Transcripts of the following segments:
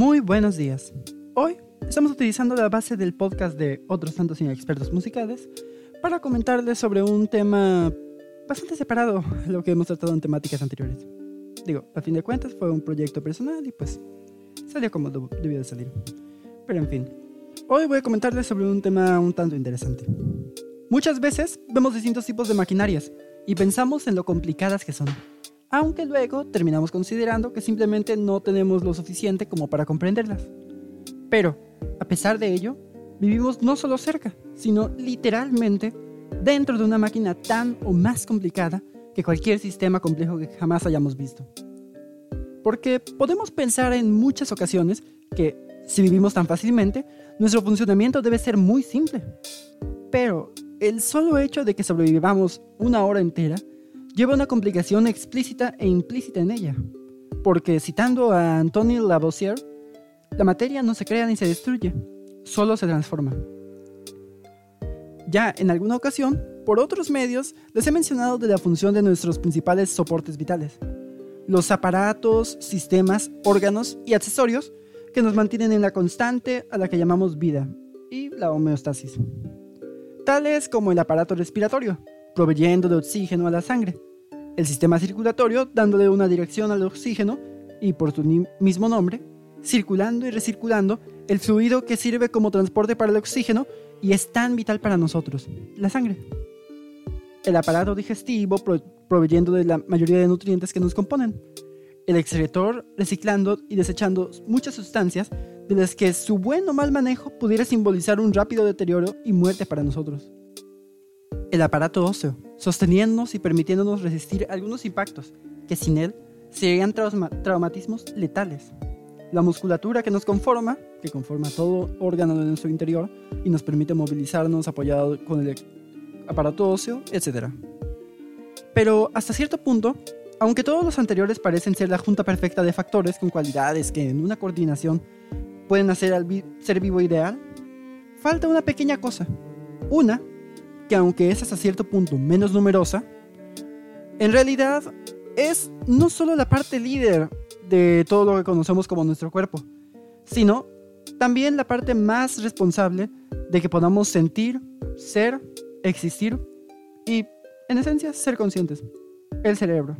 Muy buenos días. Hoy estamos utilizando la base del podcast de Otros Santos Inexpertos Musicales para comentarles sobre un tema bastante separado de lo que hemos tratado en temáticas anteriores. Digo, a fin de cuentas fue un proyecto personal y pues salió como debió de salir. Pero en fin, hoy voy a comentarles sobre un tema un tanto interesante. Muchas veces vemos distintos tipos de maquinarias y pensamos en lo complicadas que son aunque luego terminamos considerando que simplemente no tenemos lo suficiente como para comprenderlas. Pero, a pesar de ello, vivimos no solo cerca, sino literalmente dentro de una máquina tan o más complicada que cualquier sistema complejo que jamás hayamos visto. Porque podemos pensar en muchas ocasiones que, si vivimos tan fácilmente, nuestro funcionamiento debe ser muy simple. Pero el solo hecho de que sobrevivamos una hora entera lleva una complicación explícita e implícita en ella. Porque citando a Antoine Lavoisier, la materia no se crea ni se destruye, solo se transforma. Ya en alguna ocasión, por otros medios, les he mencionado de la función de nuestros principales soportes vitales. Los aparatos, sistemas, órganos y accesorios que nos mantienen en la constante a la que llamamos vida y la homeostasis. Tales como el aparato respiratorio, proveyendo de oxígeno a la sangre, el sistema circulatorio dándole una dirección al oxígeno y por su mismo nombre, circulando y recirculando el fluido que sirve como transporte para el oxígeno y es tan vital para nosotros, la sangre. El aparato digestivo proveyendo de la mayoría de nutrientes que nos componen. El excretor reciclando y desechando muchas sustancias de las que su buen o mal manejo pudiera simbolizar un rápido deterioro y muerte para nosotros el aparato óseo, sosteniéndonos y permitiéndonos resistir algunos impactos que sin él serían traumatismos letales. La musculatura que nos conforma, que conforma todo órgano de nuestro interior y nos permite movilizarnos apoyado con el aparato óseo, etc. Pero hasta cierto punto, aunque todos los anteriores parecen ser la junta perfecta de factores con cualidades que en una coordinación pueden hacer al ser vivo ideal, falta una pequeña cosa. Una que aunque es hasta cierto punto menos numerosa, en realidad es no solo la parte líder de todo lo que conocemos como nuestro cuerpo, sino también la parte más responsable de que podamos sentir, ser, existir y, en esencia, ser conscientes. El cerebro.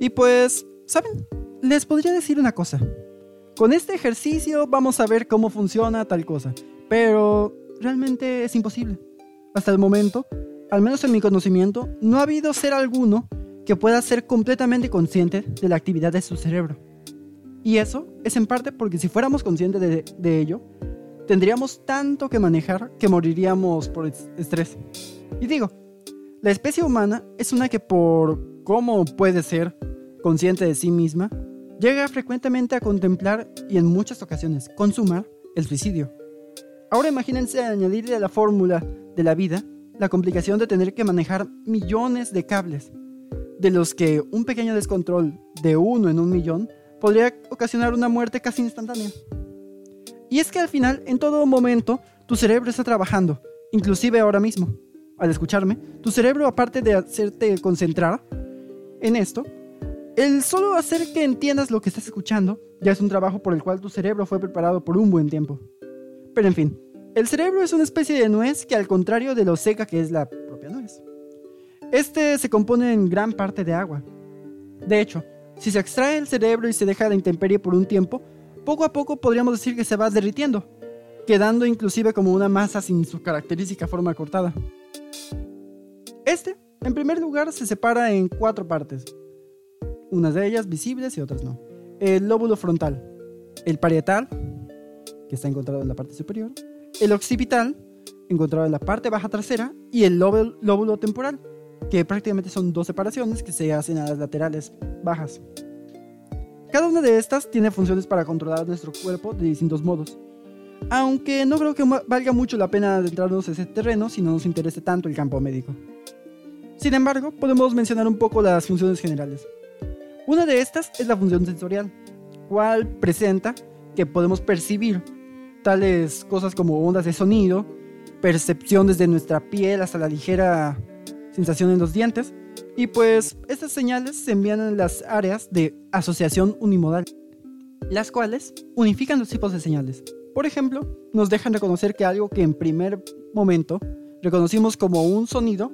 Y pues, ¿saben? Les podría decir una cosa. Con este ejercicio vamos a ver cómo funciona tal cosa. Pero realmente es imposible. Hasta el momento, al menos en mi conocimiento, no ha habido ser alguno que pueda ser completamente consciente de la actividad de su cerebro. Y eso es en parte porque si fuéramos conscientes de, ello, tendríamos tanto que manejar que moriríamos por estrés. Y digo, la especie humana es una que por cómo puede ser consciente de sí misma, llega frecuentemente a contemplar y en muchas ocasiones consumar el suicidio. Ahora imagínense añadirle a la fórmula de la vida la complicación de tener que manejar millones de cables, de los que un pequeño descontrol de uno en un millón podría ocasionar una muerte casi instantánea. Y es que al final, en todo momento, tu cerebro está trabajando, inclusive ahora mismo. Al escucharme, tu cerebro, aparte de hacerte concentrar en esto, el solo hacer que entiendas lo que estás escuchando ya es un trabajo por el cual tu cerebro fue preparado por un buen tiempo. Pero en fin, el cerebro es una especie de nuez que al contrario de lo seca que es la propia nuez. Este se compone en gran parte de agua. De hecho, si se extrae el cerebro y se deja la intemperie por un tiempo, poco a poco podríamos decir que se va derritiendo, quedando inclusive como una masa sin su característica forma cortada. Este, en primer lugar, se separa en cuatro partes, unas de ellas visibles y otras no. El lóbulo frontal, el parietal, que está encontrado en la parte superior, el occipital, encontrado en la parte baja trasera, y el lóbulo, temporal, que prácticamente son dos separaciones que se hacen a las laterales bajas. Cada una de estas tiene funciones para controlar nuestro cuerpo de distintos modos. Aunque no creo que valga mucho la pena adentrarnos en ese terreno si no nos interese tanto el campo médico. Sin embargo, podemos mencionar un poco las funciones generales. Una de estas es la función sensorial, cual presenta que podemos percibir tales cosas como ondas de sonido, percepciones de nuestra piel hasta la ligera sensación en los dientes. Y pues estas señales se envían en las áreas de asociación unimodal, las cuales unifican los tipos de señales. Por ejemplo, nos dejan reconocer que algo que en primer momento reconocimos como un sonido,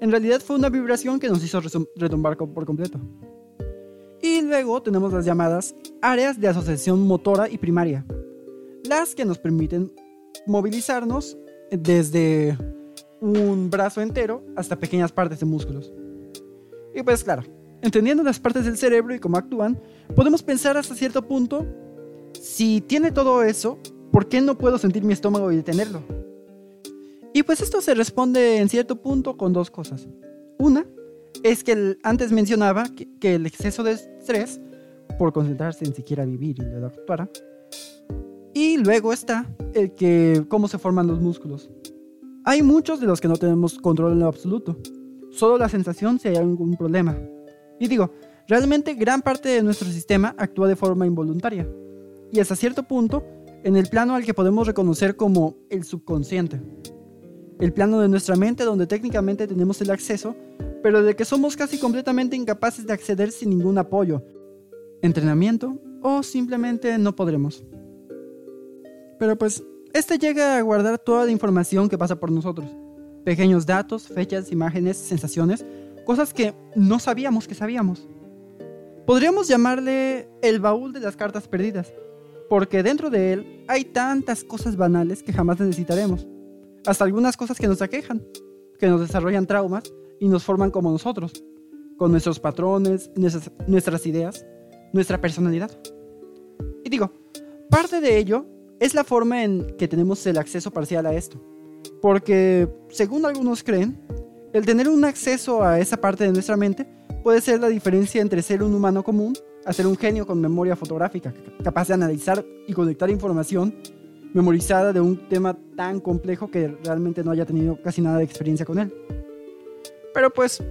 en realidad fue una vibración que nos hizo retumbar por completo. Y luego tenemos las llamadas áreas de asociación motora y primaria, las que nos permiten movilizarnos desde un brazo entero hasta pequeñas partes de músculos. Y pues claro, entendiendo las partes del cerebro y cómo actúan, podemos pensar hasta cierto punto, si tiene todo eso, ¿por qué no puedo sentir mi estómago y detenerlo? Y pues esto se responde en cierto punto con dos cosas. Una es que antes mencionaba que, el exceso de estrés, por concentrarse en siquiera vivir y lo actuara, y luego está el que cómo se forman los músculos. Hay muchos de los que no tenemos control en lo absoluto, solo la sensación si hay algún problema. Y digo, realmente gran parte de nuestro sistema actúa de forma involuntaria, y hasta cierto punto en el plano al que podemos reconocer como el subconsciente. El plano de nuestra mente donde técnicamente tenemos el acceso, pero de que somos casi completamente incapaces de acceder sin ningún apoyo, entrenamiento o simplemente no podremos. Pero pues, este llega a guardar toda la información que pasa por nosotros. Pequeños datos, fechas, imágenes, sensaciones, cosas que no sabíamos que sabíamos. Podríamos llamarle el baúl de las cartas perdidas, porque dentro de él hay tantas cosas banales que jamás necesitaremos. Hasta algunas cosas que nos aquejan, que nos desarrollan traumas y nos forman como nosotros, con nuestros patrones, nuestras, ideas, nuestra personalidad. Y digo, parte de ello es la forma en que tenemos el acceso parcial a esto. Porque, según algunos creen, el tener un acceso a esa parte de nuestra mente puede ser la diferencia entre ser un humano común a ser un genio con memoria fotográfica, capaz de analizar y conectar información memorizada de un tema tan complejo que realmente no haya tenido casi nada de experiencia con él. Pero pues,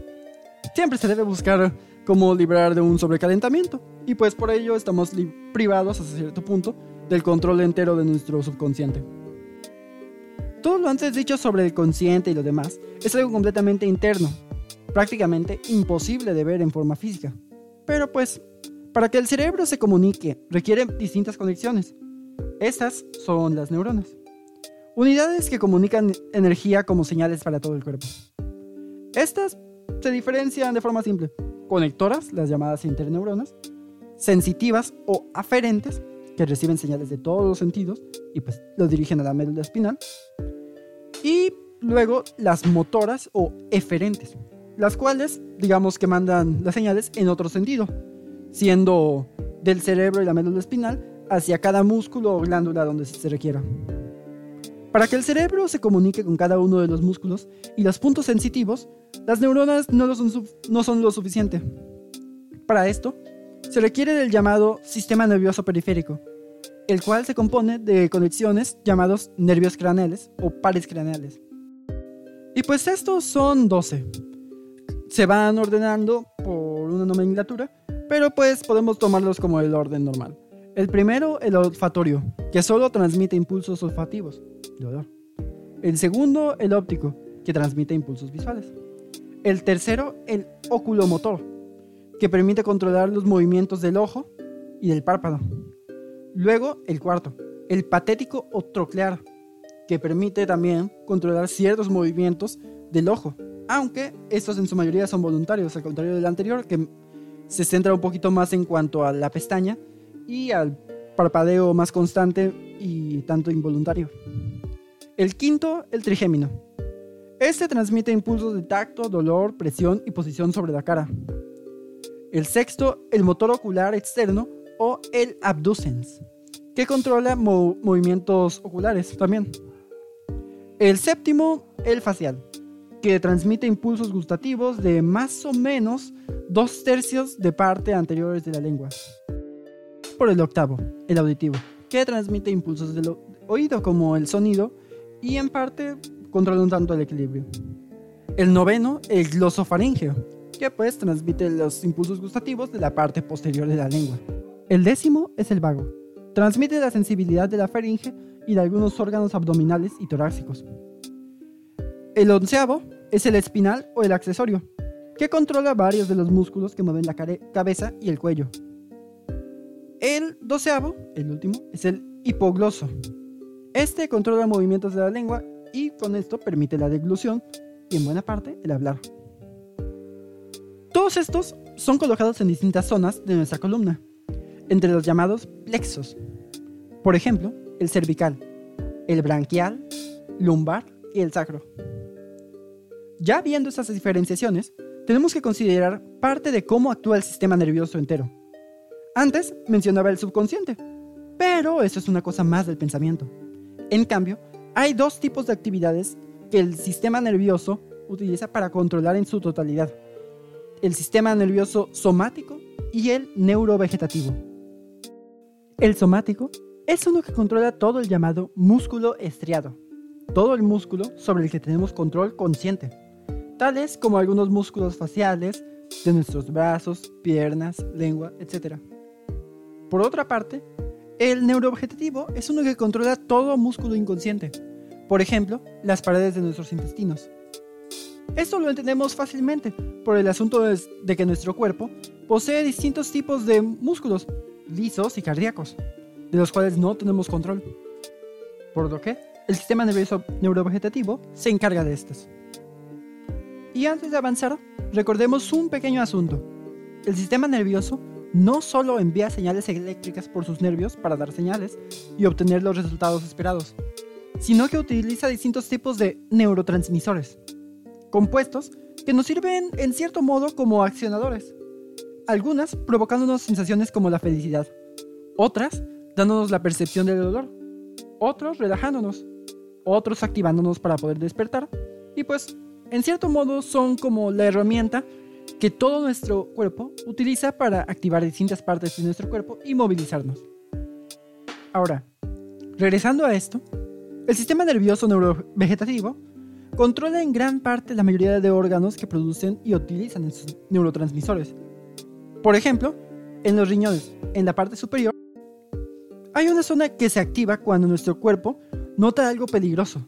siempre se debe buscar cómo librar de un sobrecalentamiento, y pues por ello estamos privados hasta cierto punto del control entero de nuestro subconsciente. Todo lo antes dicho sobre el consciente y lo demás es algo completamente interno, prácticamente imposible de ver en forma física. Pero pues, para que el cerebro se comunique requiere distintas conexiones. Estas son las neuronas. Unidades que comunican energía como señales para todo el cuerpo. Estas se diferencian de forma simple. Conectoras, las llamadas interneuronas, sensitivas o aferentes, que reciben señales de todos los sentidos y pues los dirigen a la médula espinal. Y luego las motoras o eferentes, las cuales digamos que mandan las señales en otro sentido, siendo del cerebro y la médula espinal hacia cada músculo o glándula donde se requiera. Para que el cerebro se comunique con cada uno de los músculos y los puntos sensitivos, las neuronas no, son, no son lo suficiente. Para esto, se requiere del llamado sistema nervioso periférico, el cual se compone de conexiones llamados nervios craneales o pares craneales. Y pues estos son 12. Se van ordenando por una nomenclatura, pero pues podemos tomarlos como el orden normal. El primero, el olfatorio, que solo transmite impulsos olfativos de olor. El segundo, el óptico, que transmite impulsos visuales. El tercero, el oculomotor, que permite controlar los movimientos del ojo y del párpado. Luego, el cuarto, el patético o troclear, que permite también controlar ciertos movimientos del ojo, aunque estos en su mayoría son voluntarios, al contrario del anterior, que se centra un poquito más en cuanto a la pestaña y al parpadeo más constante y tanto involuntario. El quinto, el trigémino. Este transmite impulsos de tacto, dolor, presión y posición sobre la cara. El sexto, el motor ocular externo o el abducens, que controla movimientos oculares también. El séptimo, el facial, que transmite impulsos gustativos de más o menos dos tercios de parte anteriores de la lengua. Por el octavo, el auditivo, que transmite impulsos del oído como el sonido y en parte controla un tanto el equilibrio. El noveno, el glosofaringeo, que pues transmite los impulsos gustativos de la parte posterior de la lengua. El décimo es el vago, transmite la sensibilidad de la faringe y de algunos órganos abdominales y torácicos. El onceavo es el espinal o el accesorio, que controla varios de los músculos que mueven la cabeza y el cuello. El doceavo, el último, es el hipogloso. Este controla movimientos de la lengua y con esto permite la deglución y en buena parte el hablar. Todos estos son colocados en distintas zonas de nuestra columna, entre los llamados plexos. Por ejemplo, el cervical, el branquial, lumbar y el sacro. Ya viendo estas diferenciaciones, tenemos que considerar parte de cómo actúa el sistema nervioso entero. Antes mencionaba el subconsciente, pero eso es una cosa más del pensamiento. En cambio, hay dos tipos de actividades que el sistema nervioso utiliza para controlar en su totalidad. El sistema nervioso somático y el neurovegetativo. El somático es uno que controla todo el llamado músculo estriado, todo el músculo sobre el que tenemos control consciente, tales como algunos músculos faciales de nuestros brazos, piernas, lengua, etc. Por otra parte, el neurovegetativo es uno que controla todo músculo inconsciente, por ejemplo, las paredes de nuestros intestinos. Esto lo entendemos fácilmente por el asunto de que nuestro cuerpo posee distintos tipos de músculos, lisos y cardíacos, de los cuales no tenemos control. Por lo que el sistema nervioso neurovegetativo se encarga de estos. Y antes de avanzar, recordemos un pequeño asunto. El sistema nervioso no solo envía señales eléctricas por sus nervios para dar señales y obtener los resultados esperados, sino que utiliza distintos tipos de neurotransmisores, compuestos que nos sirven en cierto modo como accionadores, algunas provocándonos sensaciones como la felicidad, otras dándonos la percepción del dolor, otros relajándonos, otros activándonos para poder despertar, y pues en cierto modo son como la herramienta que todo nuestro cuerpo utiliza para activar distintas partes de nuestro cuerpo y movilizarnos. Ahora, regresando a esto, el sistema nervioso neurovegetativo controla en gran parte la mayoría de órganos que producen y utilizan esos neurotransmisores. Por ejemplo, en los riñones, en la parte superior, hay una zona que se activa cuando nuestro cuerpo nota algo peligroso.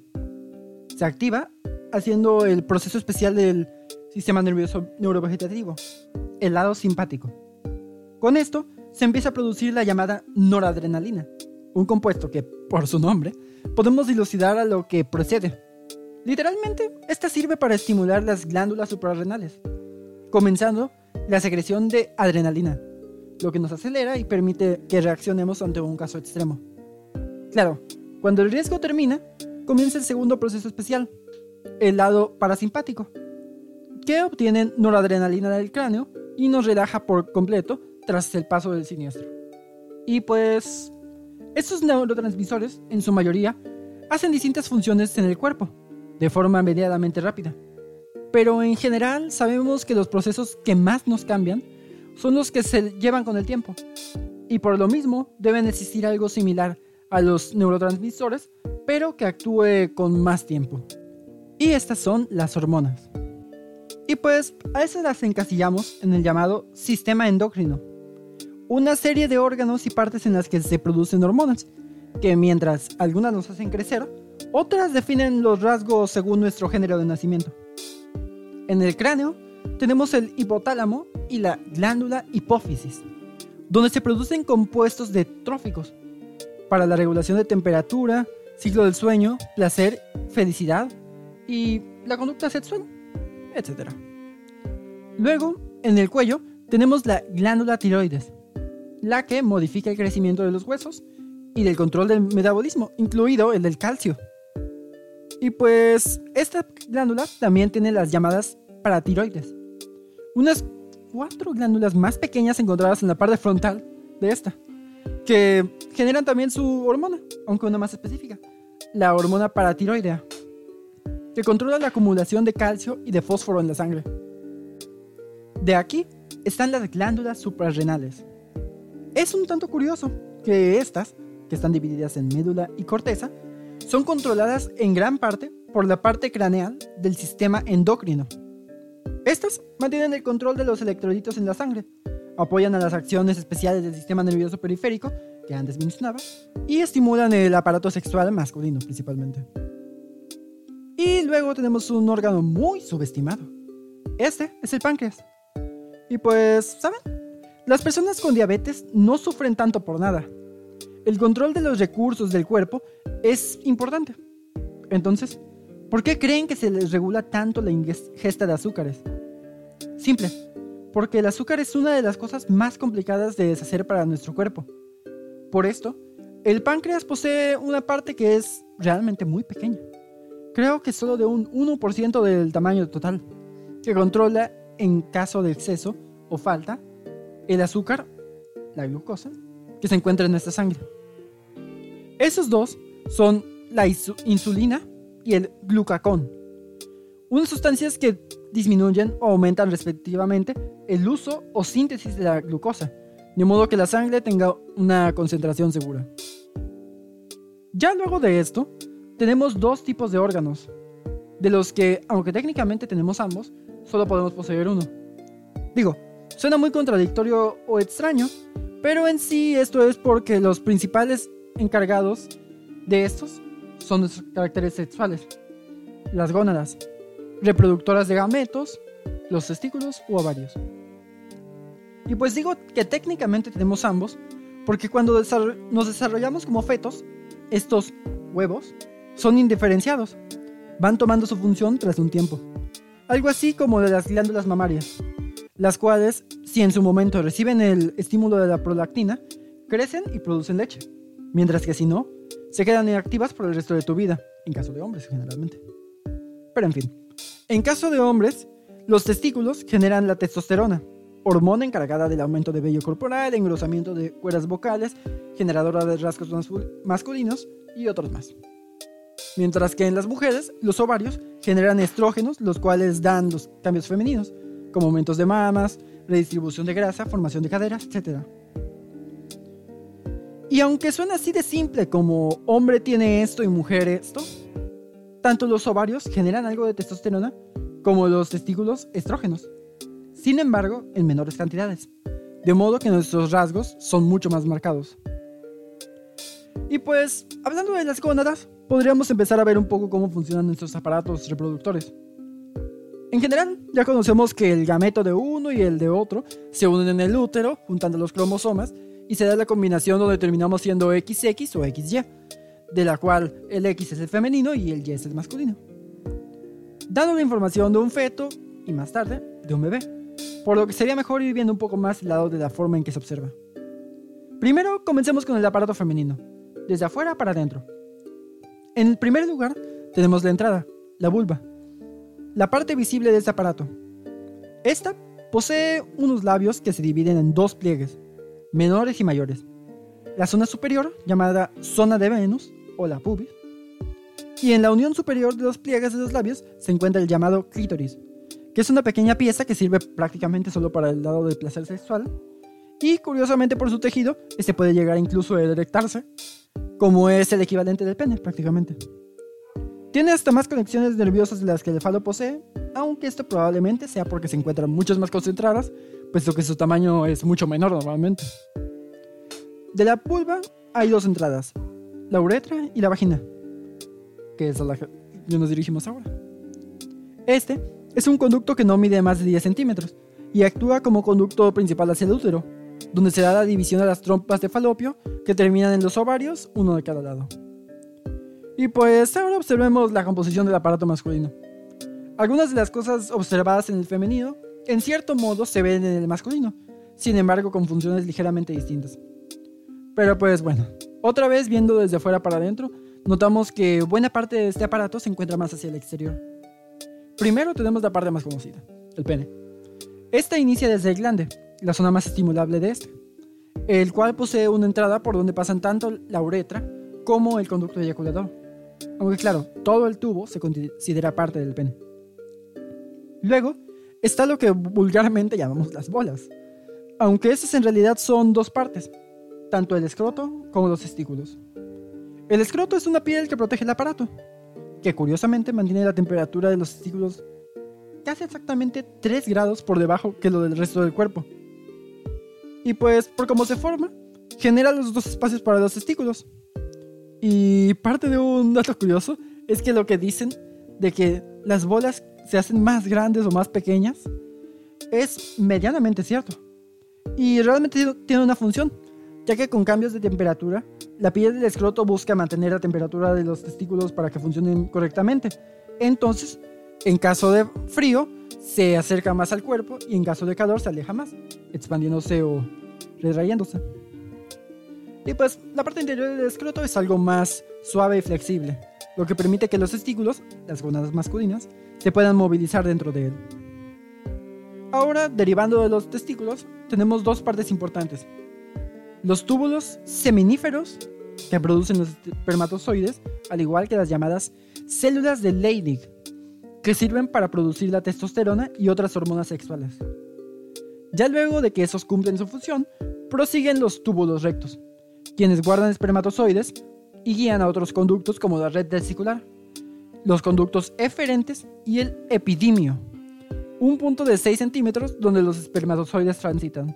Se activa haciendo el proceso especial del sistema nervioso neurovegetativo, el lado simpático. Con esto se empieza a producir la llamada noradrenalina, un compuesto que, por su nombre, podemos dilucidar a lo que procede. Literalmente, esta sirve para estimular las glándulas suprarrenales, comenzando la secreción de adrenalina, lo que nos acelera y permite que reaccionemos ante un caso extremo. Claro, cuando el riesgo termina, comienza el segundo proceso especial, el lado parasimpático, que obtienen noradrenalina del cráneo y nos relaja por completo tras el paso del siniestro. Y pues, estos neurotransmisores, en su mayoría, hacen distintas funciones en el cuerpo, de forma medianamente rápida. Pero en general sabemos que los procesos que más nos cambian son los que se llevan con el tiempo. Y por lo mismo deben existir algo similar a los neurotransmisores, pero que actúe con más tiempo. Y estas son las hormonas. Y pues a esas las encasillamos en el llamado sistema endocrino. Una serie de órganos y partes en las que se producen hormonas, que mientras algunas nos hacen crecer, otras definen los rasgos según nuestro género de nacimiento. En el cráneo tenemos el hipotálamo y la glándula hipófisis, donde se producen compuestos de tróficos para la regulación de temperatura, ciclo del sueño, placer, felicidad y la conducta sexual etc. Luego, en el cuello, tenemos la glándula tiroides, la que modifica el crecimiento de los huesos y del control del metabolismo, incluido el del calcio. Y pues, esta glándula también tiene las llamadas paratiroides, unas cuatro glándulas más pequeñas encontradas en la parte frontal de esta, que generan también su hormona, aunque una más específica, la hormona paratiroidea que controla la acumulación de calcio y de fósforo en la sangre. De aquí están las glándulas suprarrenales. Es un tanto curioso que estas, que están divididas en médula y corteza, son controladas en gran parte por la parte craneal del sistema endocrino. Estas mantienen el control de los electrolitos en la sangre, apoyan a las acciones especiales del sistema nervioso periférico, que antes mencionaba, y estimulan el aparato sexual masculino principalmente. Y luego tenemos un órgano muy subestimado. Este es el páncreas. Y pues, ¿saben? Las personas con diabetes no sufren tanto por nada. El control de los recursos del cuerpo es importante. Entonces, ¿por qué creen que se les regula tanto la ingesta de azúcares? Simple, porque el azúcar es una de las cosas más complicadas de deshacer para nuestro cuerpo. Por esto, el páncreas posee una parte que es realmente muy pequeña. Creo que solo de un 1% del tamaño total, que controla, en caso de exceso o falta, el azúcar, la glucosa, que se encuentra en nuestra sangre. Esos dos son la insulina y el glucagón, unas sustancias que disminuyen o aumentan respectivamente el uso o síntesis de la glucosa, de modo que la sangre tenga una concentración segura. Ya luego de esto, tenemos dos tipos de órganos, de los que, aunque técnicamente tenemos ambos, solo podemos poseer uno. Digo, suena muy contradictorio o extraño, pero en sí esto es porque los principales encargados de estos son los caracteres sexuales, las gónadas, reproductoras de gametos, los testículos u ovarios. Y pues digo que técnicamente tenemos ambos, porque cuando nos desarrollamos como fetos, estos huevos son indiferenciados, van tomando su función tras un tiempo. Algo así como de las glándulas mamarias, las cuales, si en su momento reciben el estímulo de la prolactina, crecen y producen leche, mientras que si no, se quedan inactivas por el resto de tu vida, en caso de hombres generalmente. Pero en fin, en caso de hombres, los testículos generan la testosterona, hormona encargada del aumento de vello corporal, engrosamiento de cuerdas vocales, generadora de rasgos masculinos y otros más. Mientras que en las mujeres, los ovarios generan estrógenos, los cuales dan los cambios femeninos, como aumentos de mamas, redistribución de grasa, formación de caderas, etc. Y aunque suena así de simple como hombre tiene esto y mujer esto, tanto los ovarios generan algo de testosterona como los testículos estrógenos sin embargo en menores cantidades, de modo que nuestros rasgos son mucho más marcados. Y pues, hablando de las gónadas, podríamos empezar a ver un poco cómo funcionan nuestros aparatos reproductores. En general, ya conocemos que el gameto de uno y el de otro se unen en el útero, juntando los cromosomas, y se da la combinación donde terminamos siendo XX o XY, de la cual el X es el femenino y el Y es el masculino. Dando la información de un feto y más tarde de un bebé por lo que sería mejor ir viendo un poco más el lado de la forma en que se observa. Primero, comencemos con el aparato femenino, desde afuera para adentro. En el primer lugar, tenemos la entrada, la vulva, la parte visible de este aparato. Esta posee unos labios que se dividen en dos pliegues, menores y mayores. La zona superior, llamada zona de Venus o la pubis, y en la unión superior de los pliegues de los labios se encuentra el llamado clítoris, que es una pequeña pieza que sirve prácticamente solo para el lado del placer sexual. Y curiosamente por su tejido, este puede llegar incluso a erectarse, como es el equivalente del pene prácticamente. Tiene hasta más conexiones nerviosas de las que el falo posee, aunque esto probablemente sea porque se encuentran muchas más concentradas, puesto que su tamaño es mucho menor normalmente. De la pulva hay dos entradas, la uretra y la vagina, que es a la que nos dirigimos ahora. Este es un conducto que no mide más de 10 centímetros y actúa como conducto principal hacia el útero, donde se da la división de las trompas de falopio que terminan en los ovarios, uno de cada lado. Y pues ahora observemos la composición del aparato masculino. Algunas de las cosas observadas en el femenino, en cierto modo, se ven en el masculino, sin embargo con funciones ligeramente distintas. Pero pues bueno, otra vez viendo desde fuera para adentro, notamos que buena parte de este aparato se encuentra más hacia el exterior. Primero tenemos la parte más conocida, el pene. Esta inicia desde el glande, la zona más estimulable de este, el cual posee una entrada por donde pasan tanto la uretra como el conducto eyaculador. Aunque claro, todo el tubo se considera parte del pene. Luego está lo que vulgarmente llamamos las bolas, aunque estas en realidad son dos partes, tanto el escroto como los testículos. El escroto es una piel que protege el aparato, que curiosamente mantiene la temperatura de los testículos casi exactamente 3 grados por debajo que lo del resto del cuerpo. Y pues, por cómo se forma, genera los dos espacios para los testículos. Y parte de un dato curioso es que lo que dicen de que las bolas se hacen más grandes o más pequeñas es medianamente cierto. Y realmente tiene una función, ya que con cambios de temperatura, la piel del escroto busca mantener la temperatura de los testículos para que funcionen correctamente. Entonces, en caso de frío, se acerca más al cuerpo y en caso de calor se aleja más, expandiéndose o retrayéndose. Y pues la parte interior del escroto es algo más suave y flexible, lo que permite que los testículos, las gonadas masculinas, se puedan movilizar dentro de él. Ahora, derivando de los testículos, tenemos dos partes importantes. Los túbulos seminíferos, que producen los espermatozoides, al igual que las llamadas células de Leydig, que sirven para producir la testosterona y otras hormonas sexuales. Ya luego de que esos cumplen su función, prosiguen los túbulos rectos, quienes guardan espermatozoides y guían a otros conductos como la red testicular, los conductos eferentes y el epidimio, un punto de 6 centímetros donde los espermatozoides transitan.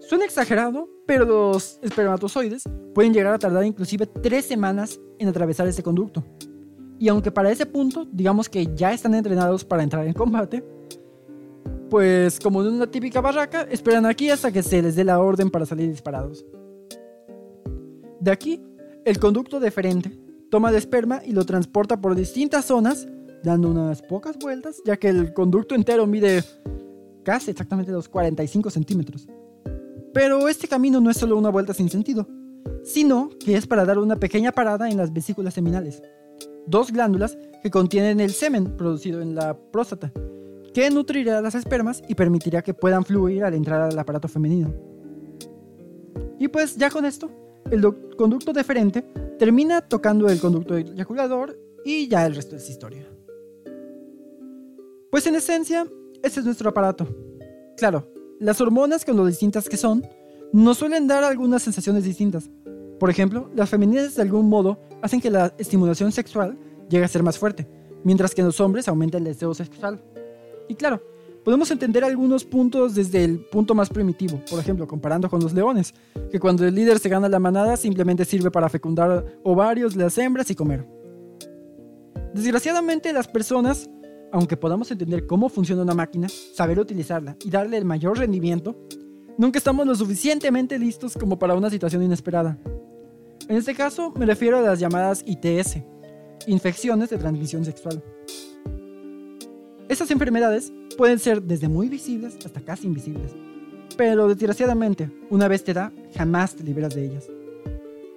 Suena exagerado, pero los espermatozoides pueden llegar a tardar inclusive 3 semanas en atravesar ese conducto. Y aunque para ese punto digamos que ya están entrenados para entrar en combate, pues como en una típica barraca, esperan aquí hasta que se les dé la orden para salir disparados. De aquí, el conducto deferente toma el esperma y lo transporta por distintas zonas, dando unas pocas vueltas, ya que el conducto entero mide casi exactamente los 45 centímetros. Pero este camino no es solo una vuelta sin sentido, sino que es para dar una pequeña parada en las vesículas seminales, dos glándulas que contienen el semen producido en la próstata, que nutrirá las espermas y permitirá que puedan fluir al entrar al aparato femenino. Y pues ya con esto, el conducto deferente termina tocando el conducto eyaculador y ya el resto es historia. Pues en esencia, este es nuestro aparato. Claro, las hormonas, con lo distintas que son, nos suelen dar algunas sensaciones distintas. Por ejemplo, las femeninas de algún modo hacen que la estimulación sexual llegue a ser más fuerte, mientras que en los hombres aumenta el deseo sexual. Y claro, podemos entender algunos puntos desde el punto más primitivo, por ejemplo, comparando con los leones, que cuando el líder se gana la manada simplemente sirve para fecundar ovarios las hembras y comer. Desgraciadamente las personas, aunque podamos entender cómo funciona una máquina, saber utilizarla y darle el mayor rendimiento, nunca estamos lo suficientemente listos como para una situación inesperada. En este caso me refiero a las llamadas ITS, infecciones de transmisión sexual. Estas enfermedades pueden ser desde muy visibles hasta casi invisibles. Pero desgraciadamente, una vez te da, jamás te liberas de ellas.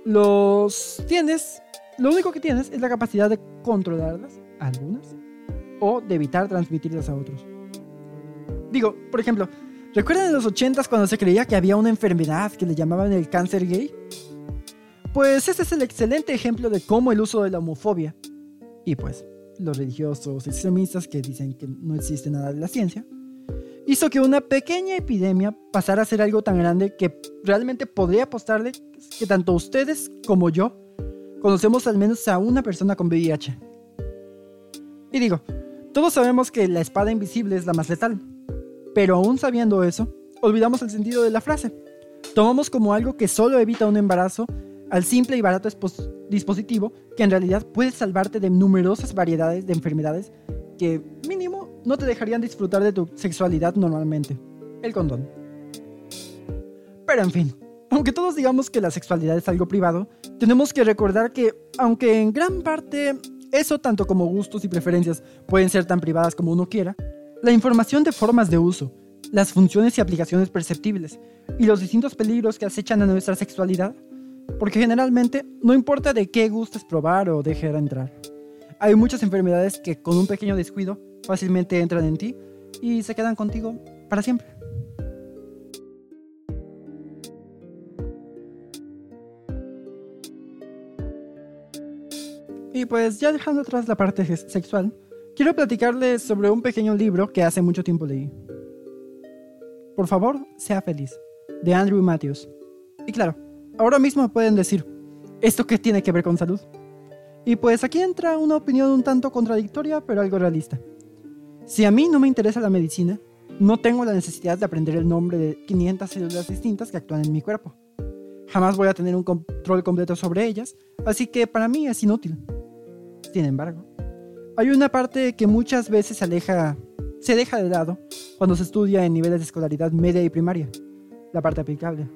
Los tienes, lo único que tienes es la capacidad de controlarlas, algunas, o de evitar transmitirlas a otros. Digo, por ejemplo, ¿recuerdan en los 80s cuando se creía que había una enfermedad que le llamaban el cáncer gay? Pues ese es el excelente ejemplo de cómo el uso de la homofobia, y pues los religiosos extremistas que dicen que no existe nada de la ciencia, hizo que una pequeña epidemia pasara a ser algo tan grande que realmente podría apostarle que tanto ustedes como yo conocemos al menos a una persona con VIH. Y digo, todos sabemos que la espada invisible es la más letal, pero aún sabiendo eso, olvidamos el sentido de la frase. Tomamos como algo que solo evita un embarazo al simple y barato dispositivo que en realidad puede salvarte de numerosas variedades de enfermedades que mínimo no te dejarían disfrutar de tu sexualidad normalmente. El condón. Pero en fin, aunque todos digamos que la sexualidad es algo privado, tenemos que recordar que, aunque en gran parte eso tanto como gustos y preferencias pueden ser tan privadas como uno quiera, la información de formas de uso, las funciones y aplicaciones perceptibles y los distintos peligros que acechan a nuestra sexualidad porque generalmente no importa de qué gustes probar o dejar entrar. Hay muchas enfermedades que con un pequeño descuido fácilmente entran en ti y se quedan contigo para siempre. Y pues ya dejando atrás la parte sexual, quiero platicarles sobre un pequeño libro que hace mucho tiempo leí. Por favor, sea feliz, de Andrew Matthews. Y claro, ahora mismo pueden decir, ¿esto qué tiene que ver con salud? Y pues aquí entra una opinión un tanto contradictoria, pero algo realista. Si a mí no me interesa la medicina, no tengo la necesidad de aprender el nombre de 500 células distintas que actúan en mi cuerpo. Jamás voy a tener un control completo sobre ellas, así que para mí es inútil. Sin embargo, hay una parte que muchas veces se deja de lado cuando se estudia en niveles de escolaridad media y primaria, la parte aplicable.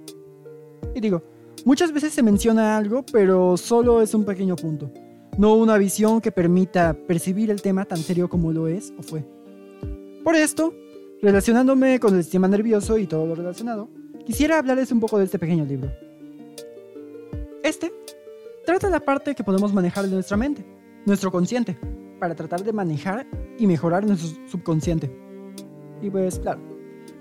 Y digo, muchas veces se menciona algo, pero solo es un pequeño punto, no una visión que permita percibir el tema tan serio como lo es o fue. Por esto, relacionándome con el sistema nervioso y todo lo relacionado, quisiera hablarles un poco de este pequeño libro. Este trata la parte que podemos manejar de nuestra mente, nuestro consciente, para tratar de manejar y mejorar nuestro subconsciente. Y pues claro,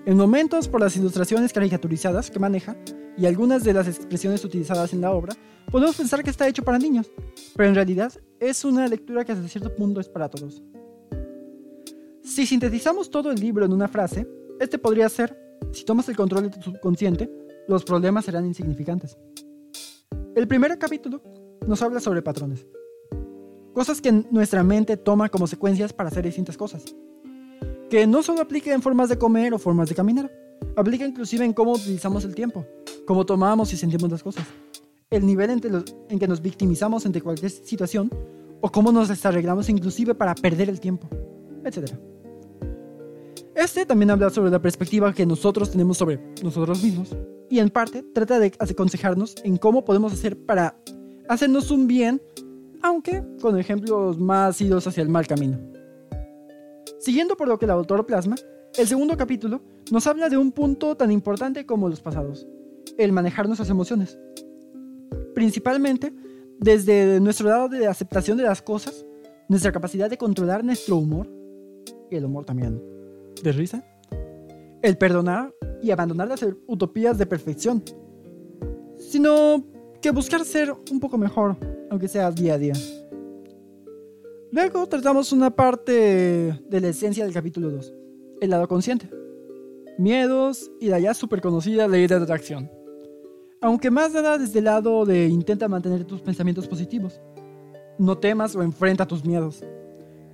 en momentos por las ilustraciones caricaturizadas que maneja y algunas de las expresiones utilizadas en la obra, podemos pensar que está hecho para niños, pero en realidad es una lectura que hasta cierto punto es para todos. Si sintetizamos todo el libro en una frase, este podría ser, si tomas el control de tu subconsciente, los problemas serán insignificantes. El primer capítulo nos habla sobre patrones. Cosas que nuestra mente toma como secuencias para hacer distintas cosas. Que no solo aplica en formas de comer o formas de caminar, aplica inclusive en cómo utilizamos el tiempo, cómo tomamos y sentimos las cosas, el nivel en que nos victimizamos ante cualquier situación o cómo nos desarreglamos inclusive para perder el tiempo, etc. Este también habla sobre la perspectiva que nosotros tenemos sobre nosotros mismos y en parte trata de aconsejarnos en cómo podemos hacer para hacernos un bien, aunque con ejemplos más idos hacia el mal camino. Siguiendo por lo que el autor plasma, el segundo capítulo nos habla de un punto tan importante como los pasados, el manejar nuestras emociones. Principalmente desde nuestro lado de aceptación de las cosas, nuestra capacidad de controlar nuestro humor y el humor también de risa, el perdonar y abandonar las utopías de perfección, sino que buscar ser un poco mejor, aunque sea día a día. Luego tratamos una parte de la esencia del capítulo 2, el lado consciente. Miedos y la ya súper conocida ley de atracción. Aunque más nada desde el lado de intenta mantener tus pensamientos positivos. No temas o enfrenta tus miedos.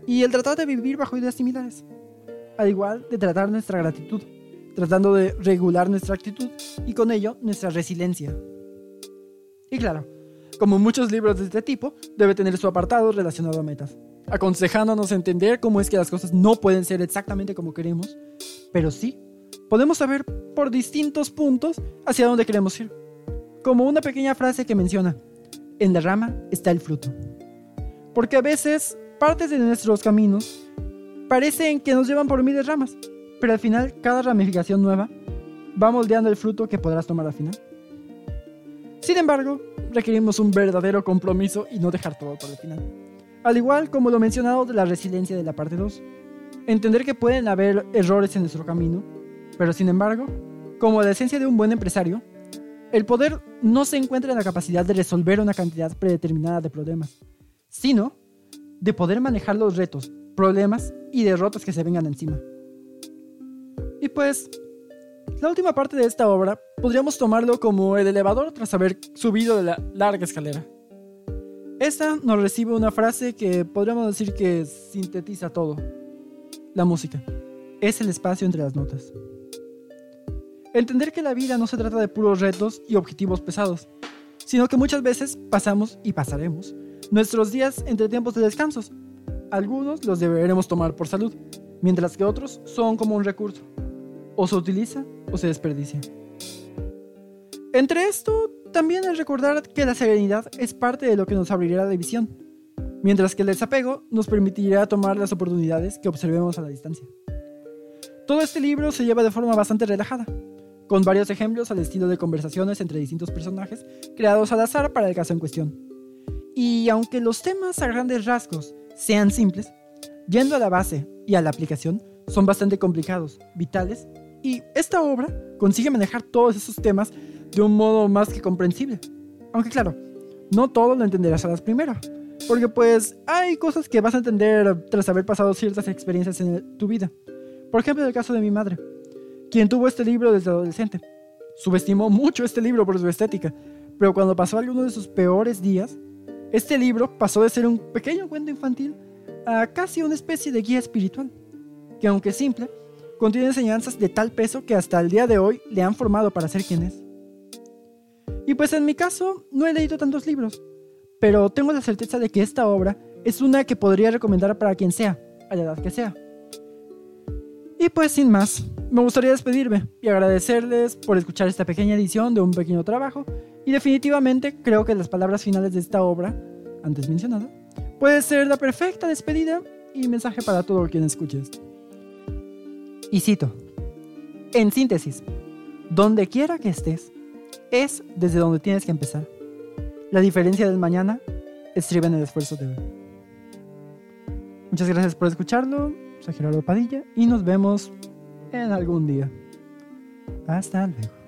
Y el tratar de vivir bajo ideas similares. Al igual de tratar nuestra gratitud, tratando de regular nuestra actitud y con ello nuestra resiliencia. Y claro, como muchos libros de este tipo, debe tener su apartado relacionado a metas, aconsejándonos entender cómo es que las cosas no pueden ser exactamente como queremos, pero sí podemos saber por distintos puntos hacia dónde queremos ir. Como una pequeña frase que menciona, en la rama está el fruto. Porque a veces partes de nuestros caminos parecen que nos llevan por miles ramas, pero al final cada ramificación nueva va moldeando el fruto que podrás tomar al final. Sin embargo, requerimos un verdadero compromiso y no dejar todo para el final. Al igual como lo mencionado de la resiliencia de la parte 2. Entender que pueden haber errores en nuestro camino, pero sin embargo, como la esencia de un buen empresario, el poder no se encuentra en la capacidad de resolver una cantidad predeterminada de problemas, sino de poder manejar los retos, problemas y derrotas que se vengan encima. Y pues, la última parte de esta obra podríamos tomarlo como el elevador tras haber subido de la larga escalera. Esta nos recibe una frase que podríamos decir que sintetiza todo. La música es el espacio entre las notas. Entender que la vida no se trata de puros retos y objetivos pesados, sino que muchas veces pasamos y pasaremos nuestros días entre tiempos de descansos. Algunos los deberemos tomar por salud, mientras que otros son como un recurso. O se utiliza o se desperdicia. Entre esto, también es recordar que la serenidad es parte de lo que nos abrirá la visión, mientras que el desapego nos permitirá tomar las oportunidades que observemos a la distancia. Todo este libro se lleva de forma bastante relajada, con varios ejemplos al estilo de conversaciones entre distintos personajes creados al azar para el caso en cuestión. Y aunque los temas a grandes rasgos sean simples, yendo a la base y a la aplicación son bastante complicados, vitales y esta obra consigue manejar todos esos temas de un modo más que comprensible. Aunque claro, no todo lo entenderás a las primeras. Porque pues hay cosas que vas a entender tras haber pasado ciertas experiencias en tu vida. Por ejemplo, el caso de mi madre, quien tuvo este libro desde adolescente. Subestimó mucho este libro por su estética, pero cuando pasó alguno de sus peores días, este libro pasó de ser un pequeño cuento infantil a casi una especie de guía espiritual, que aunque simple, contiene enseñanzas de tal peso que hasta el día de hoy le han formado para ser quien es. Y pues en mi caso no he leído tantos libros, pero tengo la certeza de que esta obra es una que podría recomendar para quien sea, a la edad que sea. Y pues sin más, me gustaría despedirme y agradecerles por escuchar esta pequeña edición de un pequeño trabajo y definitivamente creo que las palabras finales de esta obra, antes mencionada, puede ser la perfecta despedida y mensaje para todo quien escuche esto. Y cito, en síntesis, donde quiera que estés, es desde donde tienes que empezar. La diferencia del mañana estriba en el esfuerzo de hoy. Muchas gracias por escucharlo soy Gerardo Padilla y nos vemos en algún día. Hasta luego.